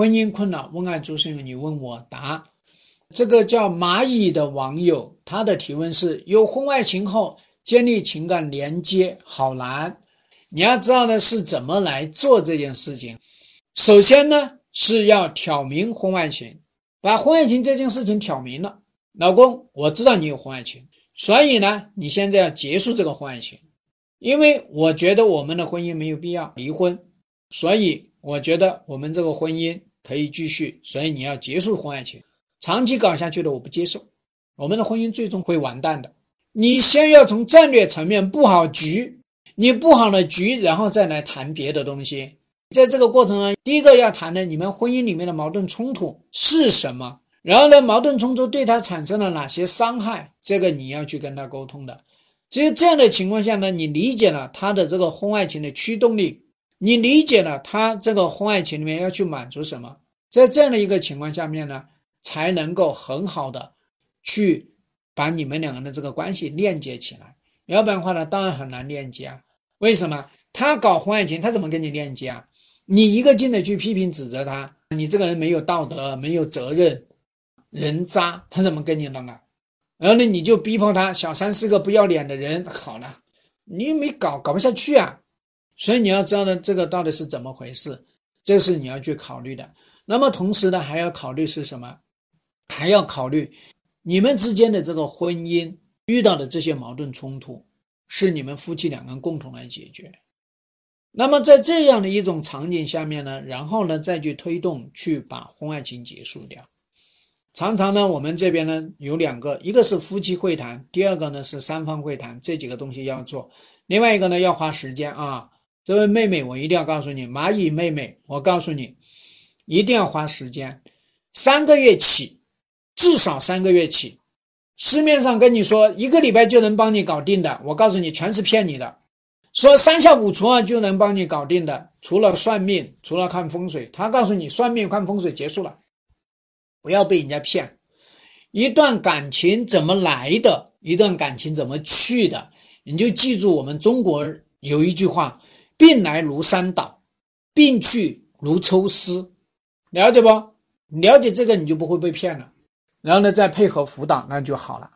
婚姻困扰，问爱诸生友，你问我答。这个叫蚂蚁的网友，他的提问是：有婚外情后建立情感连接好难。你要知道的是怎么来做这件事情。首先呢，是要挑明婚外情，把婚外情这件事情挑明了。老公，我知道你有婚外情，所以呢，你现在要结束这个婚外情，因为我觉得我们的婚姻没有必要离婚，所以我觉得我们这个婚姻可以继续，所以你要结束婚外情。长期搞下去的，我不接受，我们的婚姻最终会完蛋的。你先要从战略层面布好局，你布好了局，然后再来谈别的东西。在这个过程中，第一个要谈的，你们婚姻里面的矛盾冲突是什么？然后呢，矛盾冲突对他产生了哪些伤害？这个你要去跟他沟通的。只有这样的情况下呢，你理解了他的这个婚外情的驱动力，你理解了他这个婚外情里面要去满足什么，在这样的一个情况下面呢？才能够很好的去把你们两个人的这个关系链接起来，要不然的话呢，当然很难链接啊。为什么？他搞婚外情，他怎么跟你链接啊？你一个劲的去批评指责他，你这个人没有道德，没有责任，人渣，他怎么跟你弄啊？然后呢，你就逼迫他，小三是个不要脸的人，好了，你没搞，搞不下去啊。所以你要知道呢，这个到底是怎么回事，这是你要去考虑的。那么同时呢，还要考虑是什么？还要考虑你们之间的这个婚姻遇到的这些矛盾冲突，是你们夫妻两个人共同来解决。那么在这样的一种场景下面呢，然后呢再去推动去把婚外情结束掉。常常呢，我们这边呢有两个，一个是夫妻会谈，第二个呢是三方会谈，这几个东西要做。另外一个呢要花时间啊，这位妹妹，我一定要告诉你，蚂蚁妹妹，我告诉你，一定要花时间，三个月起。至少三个月起，市面上跟你说一个礼拜就能帮你搞定的，我告诉你全是骗你的。说三下五除二就能帮你搞定的，除了算命，除了看风水，他告诉你算命看风水结束了，不要被人家骗。一段感情怎么来的，一段感情怎么去的，你就记住我们中国有一句话：病来如山倒，病去如抽丝。了解不？了解这个，你就不会被骗了。然后呢，再配合辅导，那就好了。